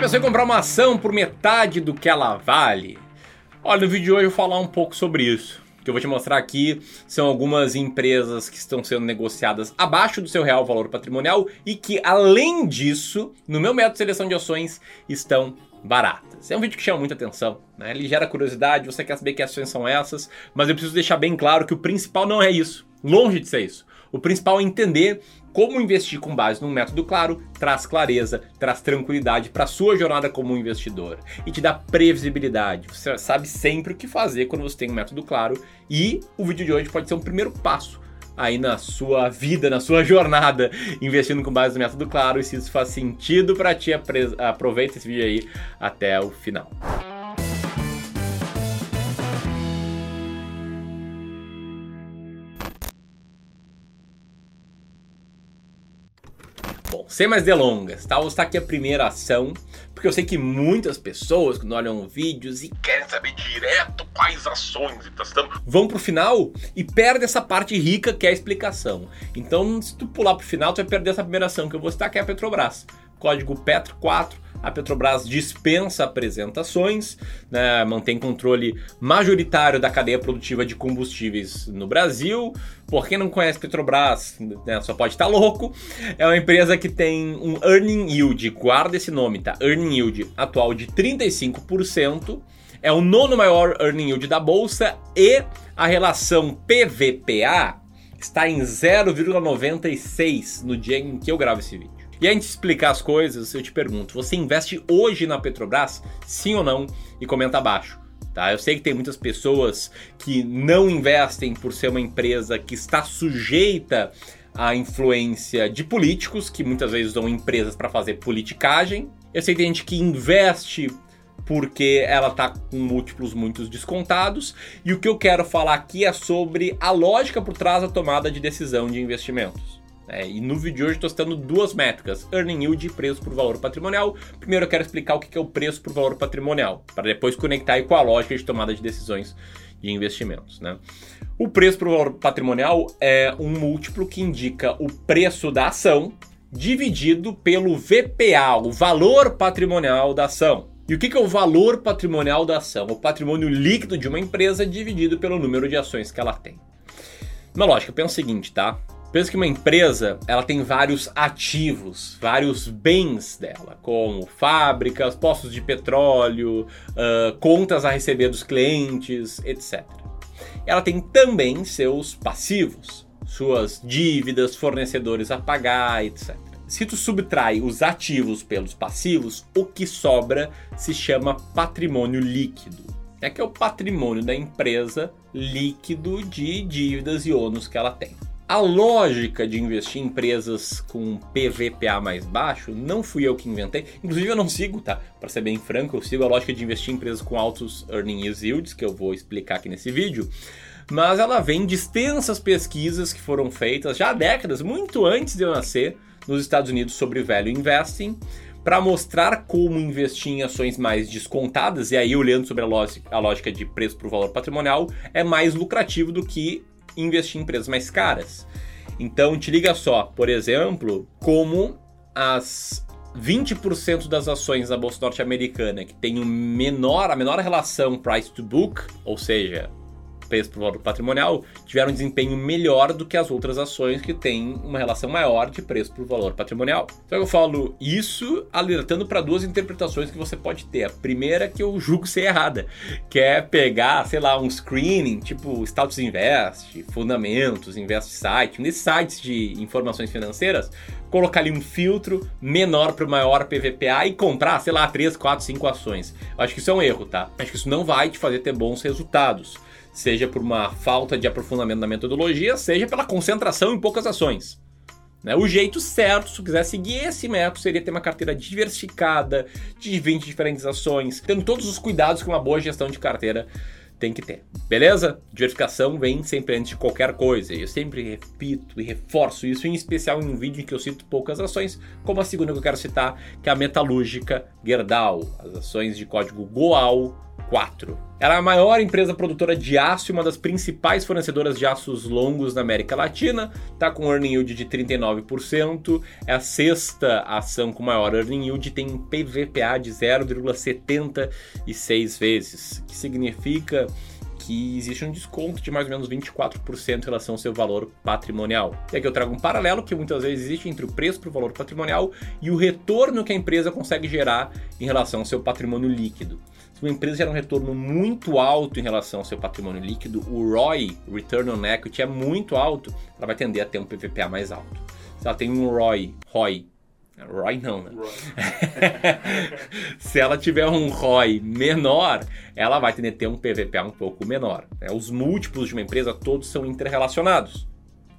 pensou em comprar uma ação por metade do que ela vale? Olha, no vídeo de hoje eu vou falar um pouco sobre isso. O que eu vou te mostrar aqui são algumas empresas que estão sendo negociadas abaixo do seu real valor patrimonial e que, além disso, no meu método de seleção de ações, estão baratas. É um vídeo que chama muita atenção, né? Ele gera curiosidade, você quer saber que ações são essas, mas eu preciso deixar bem claro que o principal não é isso. Longe de ser isso. O principal é entender como investir com base num método claro traz clareza, traz tranquilidade para sua jornada como investidor e te dá previsibilidade. Você sabe sempre o que fazer quando você tem um método claro e o vídeo de hoje pode ser um primeiro passo aí na sua vida, na sua jornada, investindo com base no método claro. E se isso faz sentido para ti, aproveita esse vídeo aí até o final. Sem mais delongas, tá? Vou estar aqui a primeira ação, porque eu sei que muitas pessoas, quando olham vídeos e querem saber direto quais ações estão, vão pro final e perdem essa parte rica que é a explicação. Então, se tu pular pro final, tu vai perder essa primeira ação que eu vou citar, que é a Petrobras. Código PETRO4, a Petrobras dispensa apresentações, né, mantém controle majoritário da cadeia produtiva de combustíveis no Brasil. Por quem não conhece Petrobras, né, só pode estar louco. É uma empresa que tem um earning yield, guarda esse nome, tá? Earning yield atual de 35%. É o nono maior earning yield da bolsa e a relação PVPA está em 0,96 no dia em que eu gravo esse vídeo. E antes de explicar as coisas, eu te pergunto: você investe hoje na Petrobras? Sim ou não? E comenta abaixo. Tá? Eu sei que tem muitas pessoas que não investem por ser uma empresa que está sujeita à influência de políticos, que muitas vezes usam empresas para fazer politicagem. Eu sei que tem gente que investe porque ela está com múltiplos muito descontados. E o que eu quero falar aqui é sobre a lógica por trás da tomada de decisão de investimentos. É, e no vídeo de hoje estou citando duas métricas, Earning Yield e preço por valor patrimonial. Primeiro eu quero explicar o que é o preço por valor patrimonial, para depois conectar com a lógica de tomada de decisões de investimentos. Né? O preço por valor patrimonial é um múltiplo que indica o preço da ação dividido pelo VPA, o valor patrimonial da ação. E o que é o valor patrimonial da ação? O patrimônio líquido de uma empresa dividido pelo número de ações que ela tem. Na lógica, pensa o seguinte, tá? Pensa que uma empresa ela tem vários ativos, vários bens dela, como fábricas, postos de petróleo, uh, contas a receber dos clientes, etc. Ela tem também seus passivos, suas dívidas, fornecedores a pagar, etc. Se tu subtrai os ativos pelos passivos, o que sobra se chama patrimônio líquido. É que é o patrimônio da empresa líquido de dívidas e ônus que ela tem. A lógica de investir em empresas com PVPA mais baixo não fui eu que inventei. Inclusive eu não sigo, tá? Para ser bem franco, eu sigo a lógica de investir em empresas com altos earning yields, que eu vou explicar aqui nesse vídeo. Mas ela vem de extensas pesquisas que foram feitas já há décadas, muito antes de eu nascer, nos Estados Unidos sobre value investing, para mostrar como investir em ações mais descontadas, e aí olhando sobre a lógica de preço por valor patrimonial, é mais lucrativo do que investir em empresas mais caras. Então, te liga só, por exemplo, como as 20% das ações da bolsa norte-americana que tem um menor, a menor relação price to book, ou seja, preço por valor patrimonial tiveram um desempenho melhor do que as outras ações que têm uma relação maior de preço por valor patrimonial. Então eu falo isso alertando para duas interpretações que você pode ter. A primeira que eu julgo ser errada, que é pegar, sei lá, um screening, tipo Status Invest, Fundamentos, Invest Site, nesses sites de informações financeiras, colocar ali um filtro menor para o maior PVPA e comprar, sei lá, 3, 4, 5 ações. Eu acho que isso é um erro, tá? Acho que isso não vai te fazer ter bons resultados seja por uma falta de aprofundamento na metodologia, seja pela concentração em poucas ações. Né? O jeito certo, se tu quiser seguir esse método, seria ter uma carteira diversificada, de 20 diferentes ações, tendo todos os cuidados que uma boa gestão de carteira tem que ter. Beleza? Diversificação vem sempre antes de qualquer coisa. Eu sempre repito e reforço isso, em especial em um vídeo em que eu cito poucas ações, como a segunda que eu quero citar, que é a metalúrgica Gerdau, as ações de código GOAL 4. Ela é a maior empresa produtora de aço e uma das principais fornecedoras de aços longos na América Latina, está com earning yield de 39%, é a sexta ação com maior earning yield, tem PVPA de 0,76 vezes, que significa que existe um desconto de mais ou menos 24% em relação ao seu valor patrimonial. E aqui eu trago um paralelo que muitas vezes existe entre o preço para o valor patrimonial e o retorno que a empresa consegue gerar em relação ao seu patrimônio líquido. Se uma empresa gera um retorno muito alto em relação ao seu patrimônio líquido, o ROI, Return on Equity, é muito alto, ela vai tender a ter um PVPA mais alto. Se ela tem um ROI, ROI ROI não, né? Se ela tiver um ROI menor, ela vai a ter um PVPA um pouco menor. Né? Os múltiplos de uma empresa todos são interrelacionados.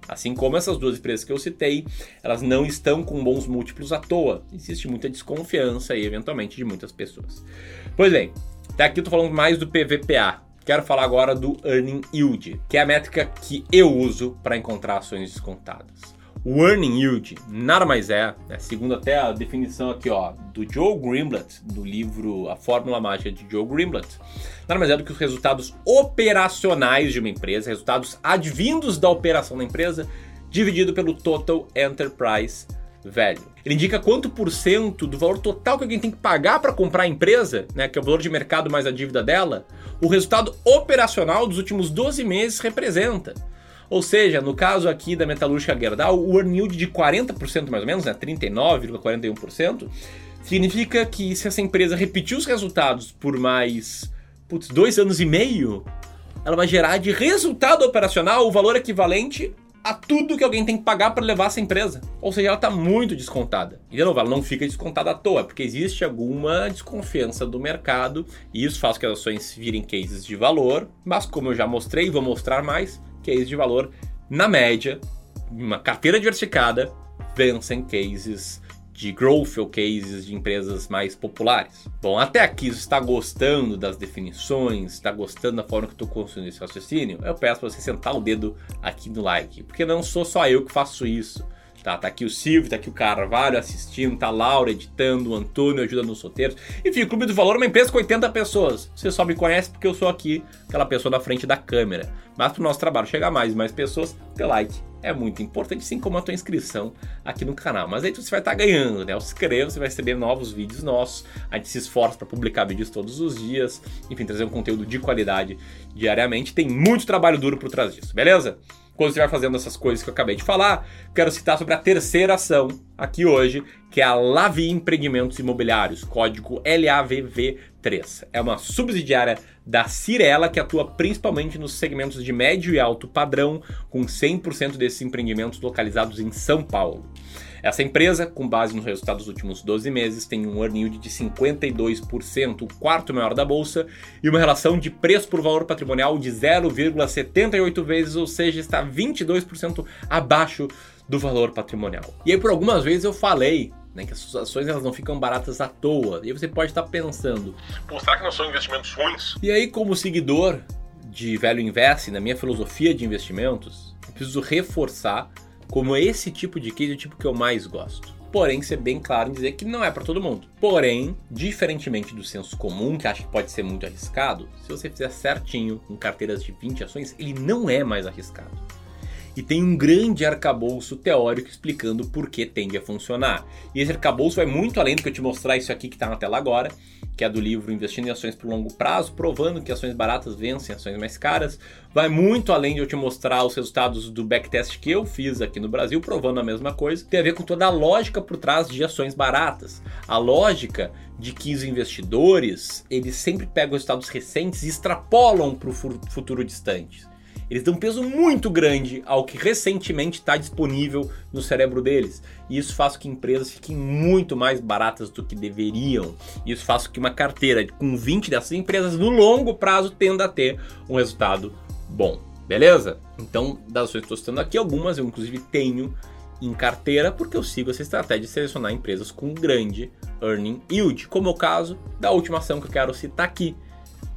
Assim como essas duas empresas que eu citei, elas não estão com bons múltiplos à toa. Existe muita desconfiança aí, eventualmente, de muitas pessoas. Pois bem, até aqui eu tô falando mais do PVPA. Quero falar agora do Earning Yield, que é a métrica que eu uso para encontrar ações descontadas. O earning yield nada mais é, né, segundo até a definição aqui ó, do Joe Greenblatt, do livro A Fórmula Mágica de Joe Greenblatt, nada mais é do que os resultados operacionais de uma empresa, resultados advindos da operação da empresa, dividido pelo Total Enterprise Value. Ele indica quanto por cento do valor total que alguém tem que pagar para comprar a empresa, né, que é o valor de mercado mais a dívida dela, o resultado operacional dos últimos 12 meses representa. Ou seja, no caso aqui da metalúrgica Gerdau, o earn yield de 40% mais ou menos, né, 39,41%, significa que se essa empresa repetir os resultados por mais putz, dois anos e meio, ela vai gerar de resultado operacional o valor equivalente a tudo que alguém tem que pagar para levar essa empresa. Ou seja, ela está muito descontada. E de novo, ela não fica descontada à toa, porque existe alguma desconfiança do mercado e isso faz que as ações virem cases de valor. Mas como eu já mostrei vou mostrar mais, case de valor, na média, uma carteira diversificada, vencem cases de growth ou cases de empresas mais populares. Bom, até aqui você está gostando das definições, está gostando da forma que estou construindo esse raciocínio? Eu peço para você sentar o dedo aqui no like, porque não sou só eu que faço isso. Tá, tá aqui o Silvio, tá aqui o Carvalho assistindo, tá a Laura editando, o Antônio ajudando nos roteiros. Enfim, o Clube do Valor é uma empresa com 80 pessoas. Você só me conhece porque eu sou aqui, aquela pessoa na frente da câmera. Mas pro nosso trabalho chegar mais e mais pessoas, ter like é muito importante, assim como a tua inscrição aqui no canal. Mas aí você vai estar tá ganhando, né? Se inscreva, você vai receber novos vídeos nossos. A gente se esforça para publicar vídeos todos os dias, enfim, trazer um conteúdo de qualidade diariamente. Tem muito trabalho duro por trás disso, beleza? quando você fazendo essas coisas que eu acabei de falar, quero citar sobre a terceira ação aqui hoje, que é a Lavi Empreendimentos Imobiliários, código LAVV3. É uma subsidiária da Cirela que atua principalmente nos segmentos de médio e alto padrão, com 100% desses empreendimentos localizados em São Paulo. Essa empresa, com base nos resultados dos últimos 12 meses, tem um earning yield de 52%, o quarto maior da bolsa, e uma relação de preço por valor patrimonial de 0,78 vezes, ou seja, está 22% abaixo do valor patrimonial. E aí por algumas vezes eu falei né, que as ações elas não ficam baratas à toa. E aí você pode estar pensando, Pô, será que não são investimentos ruins? E aí como seguidor de Velho Invest, na minha filosofia de investimentos, eu preciso reforçar como esse tipo de case é o tipo que eu mais gosto. Porém, ser bem claro em dizer que não é para todo mundo. Porém, diferentemente do senso comum, que acha que pode ser muito arriscado, se você fizer certinho com carteiras de 20 ações, ele não é mais arriscado e tem um grande arcabouço teórico explicando por que tende a funcionar. E esse arcabouço vai muito além do que eu te mostrar isso aqui que está na tela agora, que é do livro Investindo em Ações por Longo Prazo, provando que ações baratas vencem ações mais caras. Vai muito além de eu te mostrar os resultados do backtest que eu fiz aqui no Brasil, provando a mesma coisa. Tem a ver com toda a lógica por trás de ações baratas. A lógica de que os investidores, eles sempre pegam resultados recentes e extrapolam para o futuro distante. Eles dão um peso muito grande ao que recentemente está disponível no cérebro deles. E isso faz com que empresas fiquem muito mais baratas do que deveriam. Isso faz com que uma carteira com 20 dessas empresas no longo prazo tenda a ter um resultado bom. Beleza? Então, das ações que estou citando aqui, algumas eu inclusive tenho em carteira porque eu sigo essa estratégia de selecionar empresas com grande earning yield, como é o caso da última ação que eu quero citar aqui,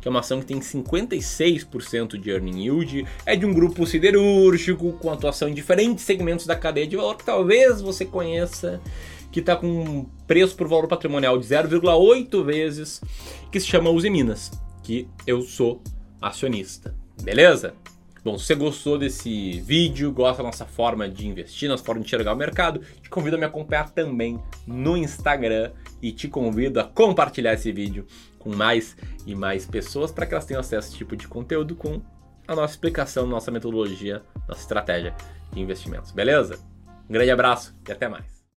que é uma ação que tem 56% de earning yield, é de um grupo siderúrgico com atuação em diferentes segmentos da cadeia de valor que talvez você conheça, que está com um preço por valor patrimonial de 0,8 vezes, que se chama Uzi Minas. que eu sou acionista. Beleza? Bom, se você gostou desse vídeo, gosta da nossa forma de investir, nossa forma de enxergar o mercado, te convido a me acompanhar também no Instagram e te convido a compartilhar esse vídeo com mais e mais pessoas para que elas tenham acesso a esse tipo de conteúdo com a nossa explicação, nossa metodologia, nossa estratégia de investimentos. Beleza? Um grande abraço e até mais.